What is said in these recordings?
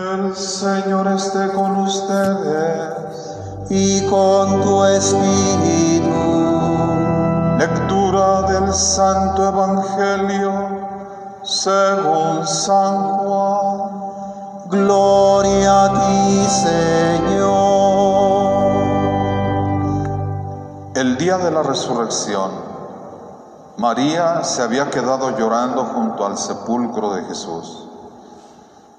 El Señor esté con ustedes. y con tu espíritu. Lectura del Santo Evangelio según San Juan. Gloria a ti, Señor. El día de la resurrección, María se había quedado llorando junto al sepulcro de Jesús.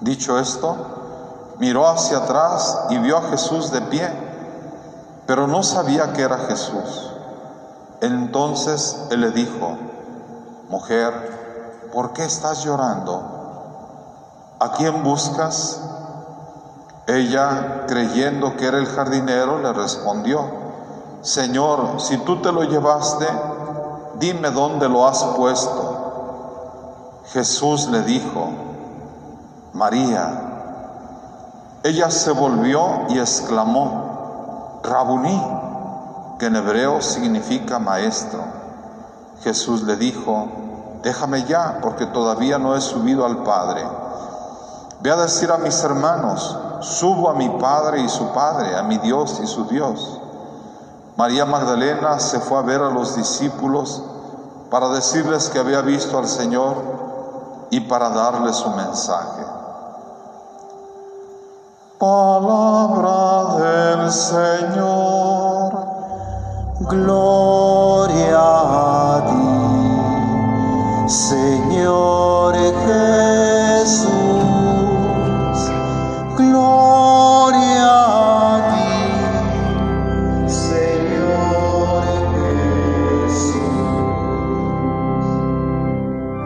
Dicho esto, miró hacia atrás y vio a Jesús de pie, pero no sabía que era Jesús. Entonces él le dijo, mujer, ¿por qué estás llorando? ¿A quién buscas? Ella, creyendo que era el jardinero, le respondió, Señor, si tú te lo llevaste, dime dónde lo has puesto. Jesús le dijo, María. Ella se volvió y exclamó, Rabuní, que en hebreo significa maestro. Jesús le dijo, déjame ya, porque todavía no he subido al Padre. Ve a decir a mis hermanos, subo a mi Padre y su Padre, a mi Dios y su Dios. María Magdalena se fue a ver a los discípulos para decirles que había visto al Señor y para darles su mensaje. Palabra del Señor. Gloria